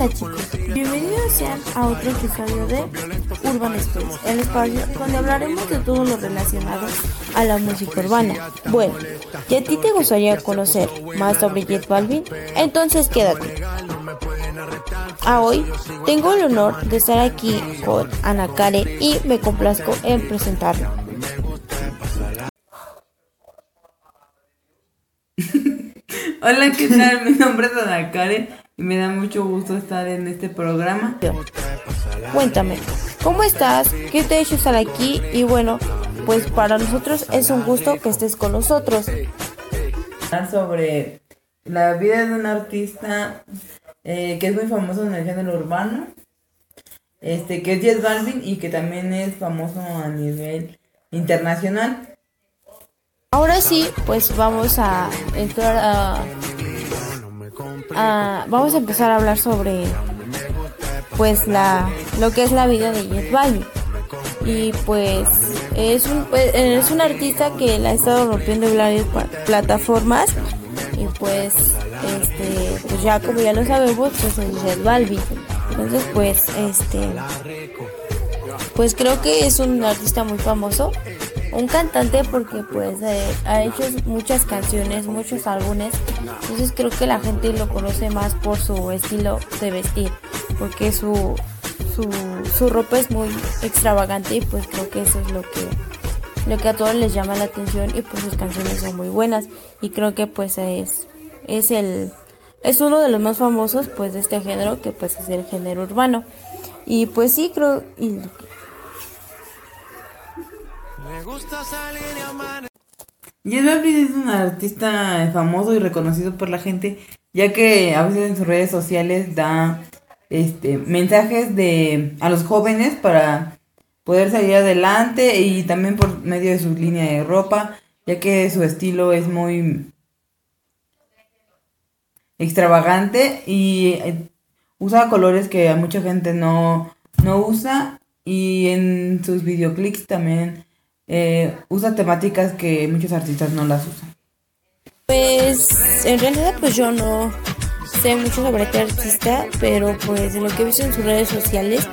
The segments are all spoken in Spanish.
Hola chicos, bienvenidos sean a otro episodio de Urban Space, el espacio donde hablaremos de todo lo relacionado a la música urbana. Bueno, y a ti te gustaría conocer más sobre Jet Balvin, entonces quédate. A hoy tengo el honor de estar aquí con Ana Kare y me complazco en presentarlo. Hola, ¿qué tal? Mi nombre es Ana Karen y me da mucho gusto estar en este programa. Cuéntame, ¿cómo estás? ¿Qué te ha hecho estar aquí? Y bueno, pues para nosotros es un gusto que estés con nosotros. Sobre la vida de un artista eh, que es muy famoso en el género urbano, este, que es Jet Balvin y que también es famoso a nivel internacional. Ahora sí, pues vamos a entrar a, vamos a empezar a hablar sobre pues la lo que es la vida de Jet Balvin. Y pues es un pues, es un artista que la ha estado rompiendo en varias plataformas y pues este pues ya como ya lo sabemos pues es Jet Balvin. Entonces pues este pues creo que es un artista muy famoso un cantante porque pues eh, ha hecho muchas canciones, muchos álbumes, entonces creo que la gente lo conoce más por su estilo de vestir, porque su, su, su ropa es muy extravagante y pues creo que eso es lo que lo que a todos les llama la atención y pues sus canciones son muy buenas. Y creo que pues es es el es uno de los más famosos pues de este género que pues es el género urbano. Y pues sí creo y Jet Balvin es un artista famoso y reconocido por la gente, ya que a veces en sus redes sociales da este mensajes de a los jóvenes para poder salir adelante y también por medio de su línea de ropa, ya que su estilo es muy extravagante y eh, usa colores que a mucha gente no, no usa y en sus videoclips también eh, usa temáticas que muchos artistas no las usan. Pues en realidad pues yo no sé mucho sobre este artista, pero pues de lo que he visto en sus redes sociales,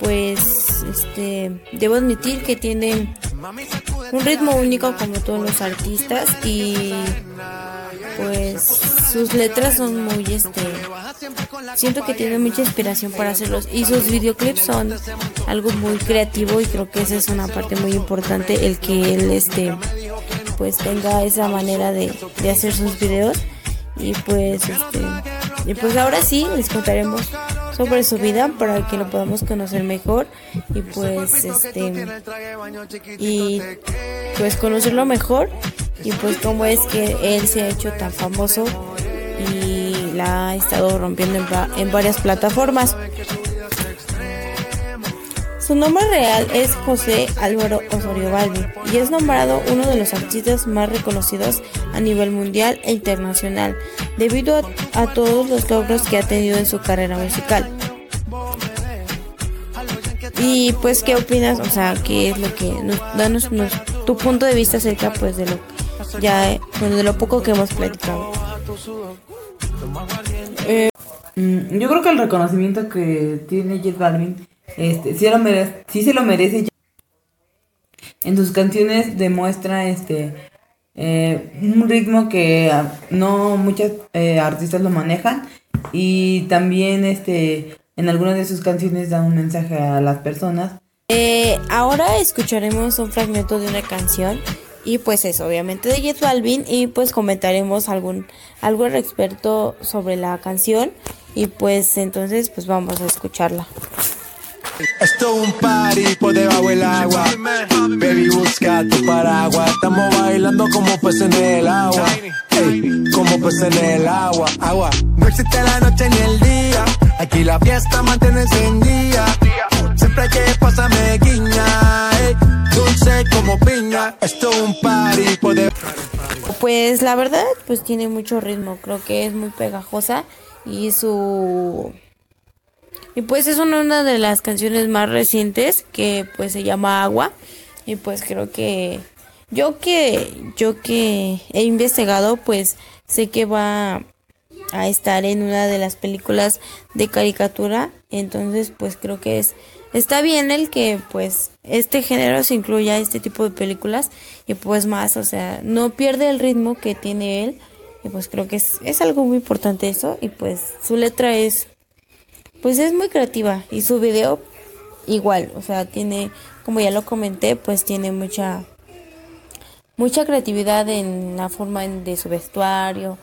pues este debo admitir que tiene un ritmo único como todos los artistas y pues sus letras son muy este siento que tiene mucha inspiración para hacerlos y sus videoclips son algo muy creativo y creo que esa es una parte muy importante el que él este pues tenga esa manera de, de hacer sus videos. Y pues este y pues ahora sí les contaremos sobre su vida para que lo podamos conocer mejor y pues este y pues conocerlo mejor y pues cómo es que él se ha hecho tan famoso ha estado rompiendo en, varias plataformas. Su nombre real es José Álvaro Osorio Balbi y es nombrado uno de los artistas más reconocidos a nivel mundial e internacional debido a, todos los logros que ha tenido en su carrera musical. Y pues, ¿qué opinas? O sea, ¿qué es lo que nos, danos tu punto de vista acerca pues de lo ya bueno, de lo poco que hemos platicado. Mm, yo creo que el reconocimiento que tiene Jet Balvin este sí, lo merece, se lo merece. En sus canciones demuestra este eh, un ritmo que ah, no muchos eh, artistas lo manejan y también este en algunas de sus canciones da un mensaje a las personas. Eh, ahora escucharemos un fragmento de una canción y pues eso, obviamente de Jet Balvin y pues comentaremos algún algo al sobre la canción y pues entonces pues vamos a escucharla. Esto es un party por debajo del agua. Baby, busca tu paraguas. Estamos bailando como peces en el agua. como peces en el agua. Agua. No existe la noche ni el día. Aquí la fiesta mantiene encendida. Siempre que pasarme guiña. dulce como piña. Esto es un party por Pues la verdad, pues tiene mucho ritmo. Creo que es muy pegajosa. Y su y pues es una de las canciones más recientes que pues se llama Agua. Y pues creo que yo que yo que he investigado pues sé que va a estar en una de las películas de caricatura. Entonces, pues creo que es está bien el que pues este género se incluya este tipo de películas y pues más, o sea, no pierde el ritmo que tiene él. Y pues creo que es, es algo muy importante eso. Y pues su letra es pues es muy creativa. Y su video igual, o sea, tiene como ya lo comenté, pues tiene mucha mucha creatividad en la forma de su vestuario,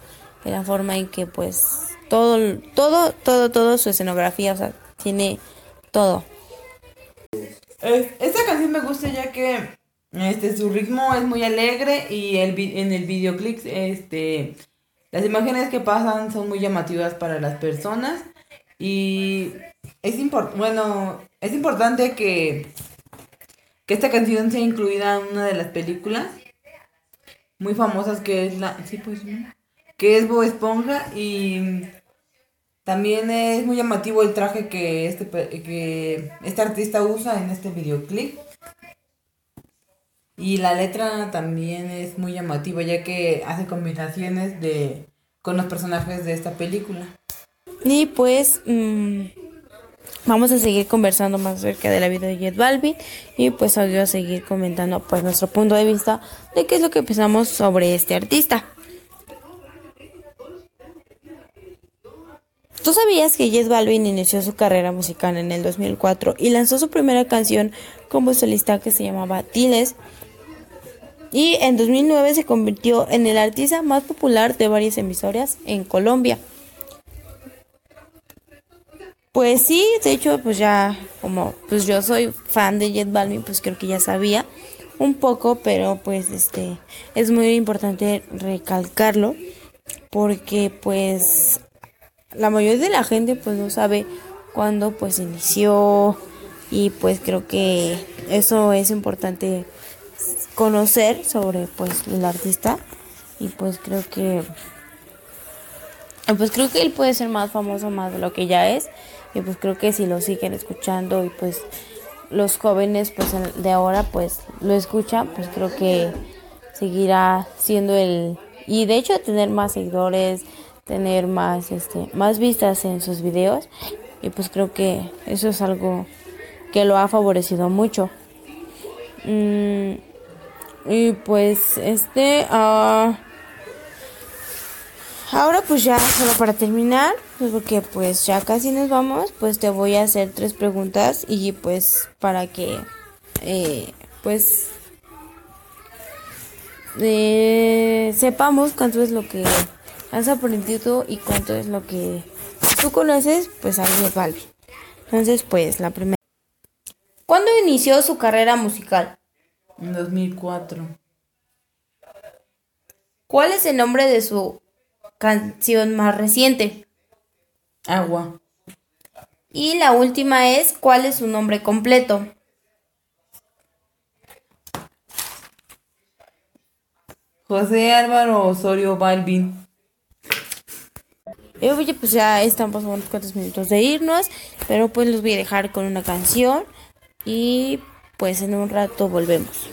en la forma en que pues todo, todo, todo, todo su escenografía, o sea, tiene todo. Esta canción me gusta ya que este su ritmo es muy alegre y el en el videoclip este las imágenes que pasan son muy llamativas para las personas y es bueno, es importante que que esta canción sea incluida en una de las películas muy famosas que es la sí pues que es Bob Esponja y también es muy llamativo el traje que este que este artista usa en este videoclip y la letra también es muy llamativa ya que hace combinaciones de con los personajes de esta película y pues mmm Vamos a seguir conversando más acerca de la vida de Jet Balvin y pues voy a seguir comentando pues nuestro punto de vista de qué es lo que pensamos sobre este artista. ¿Tú sabías que Jet Balvin inició su carrera musical en el 2004 y lanzó su primera canción como solista que se llamaba Tiles? Y en 2009 se convirtió en el artista más popular de varias emisoras en Colombia. Pues sí, de hecho, pues ya, como pues yo soy fan de Jet Balvin, pues creo que ya sabía un poco, pero pues este es muy importante recalcarlo porque pues la mayoría de la gente pues no sabe cuándo pues inició y pues creo que eso es importante conocer sobre pues el artista. Y pues creo que pues creo que él puede ser más famoso más de lo que ya es. Y pues creo que si lo siguen escuchando y pues los jóvenes pues de ahora pues lo escuchan pues creo que seguirá siendo el y de hecho tener más seguidores tener más este más vistas en sus videos. Y pues creo que eso es algo que lo ha favorecido mucho. Mm, y pues este uh, Ahora pues ya solo para terminar, pues porque pues ya casi nos vamos, pues te voy a hacer tres preguntas y pues para que eh, pues eh, sepamos cuánto es lo que has aprendido y cuánto es lo que tú conoces, pues ahí es Balbi. Entonces pues la primera. ¿Cuándo inició su carrera musical? En 2004. ¿Cuál es el nombre de su canción más reciente. Agua. Y la última es, ¿cuál es su nombre completo? José Álvaro Osorio Balvin. Eh, oye, pues ya estamos a unos cuantos minutos de irnos, pero pues los voy a dejar con una canción y pues en un rato volvemos.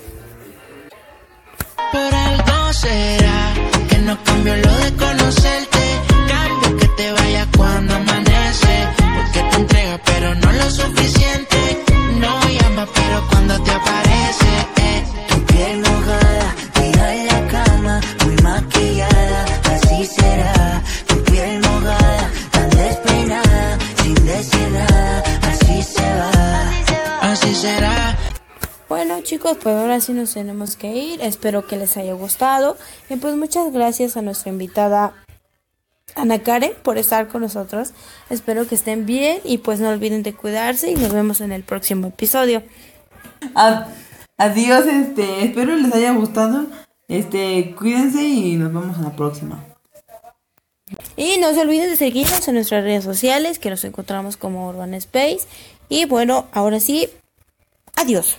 Por algo será que no cambio lo de conocerte. Cambio que te vaya cuando amanece. Porque te entrega, pero no lo suficiente. No llama, pero cuando te aparece. Eh. Tu piel mojada, chicos, pues ahora sí nos tenemos que ir. Espero que les haya gustado. Y pues muchas gracias a nuestra invitada Ana Karen por estar con nosotros. Espero que estén bien y pues no olviden de cuidarse y nos vemos en el próximo episodio. adiós, este, espero les haya gustado. Este, cuídense y nos vemos en la próxima. Y no se olviden de seguirnos en nuestras redes sociales, que nos encontramos como Urban Space. Y bueno, ahora sí, adiós.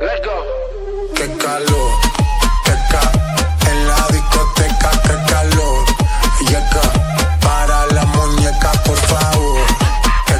Qué calor.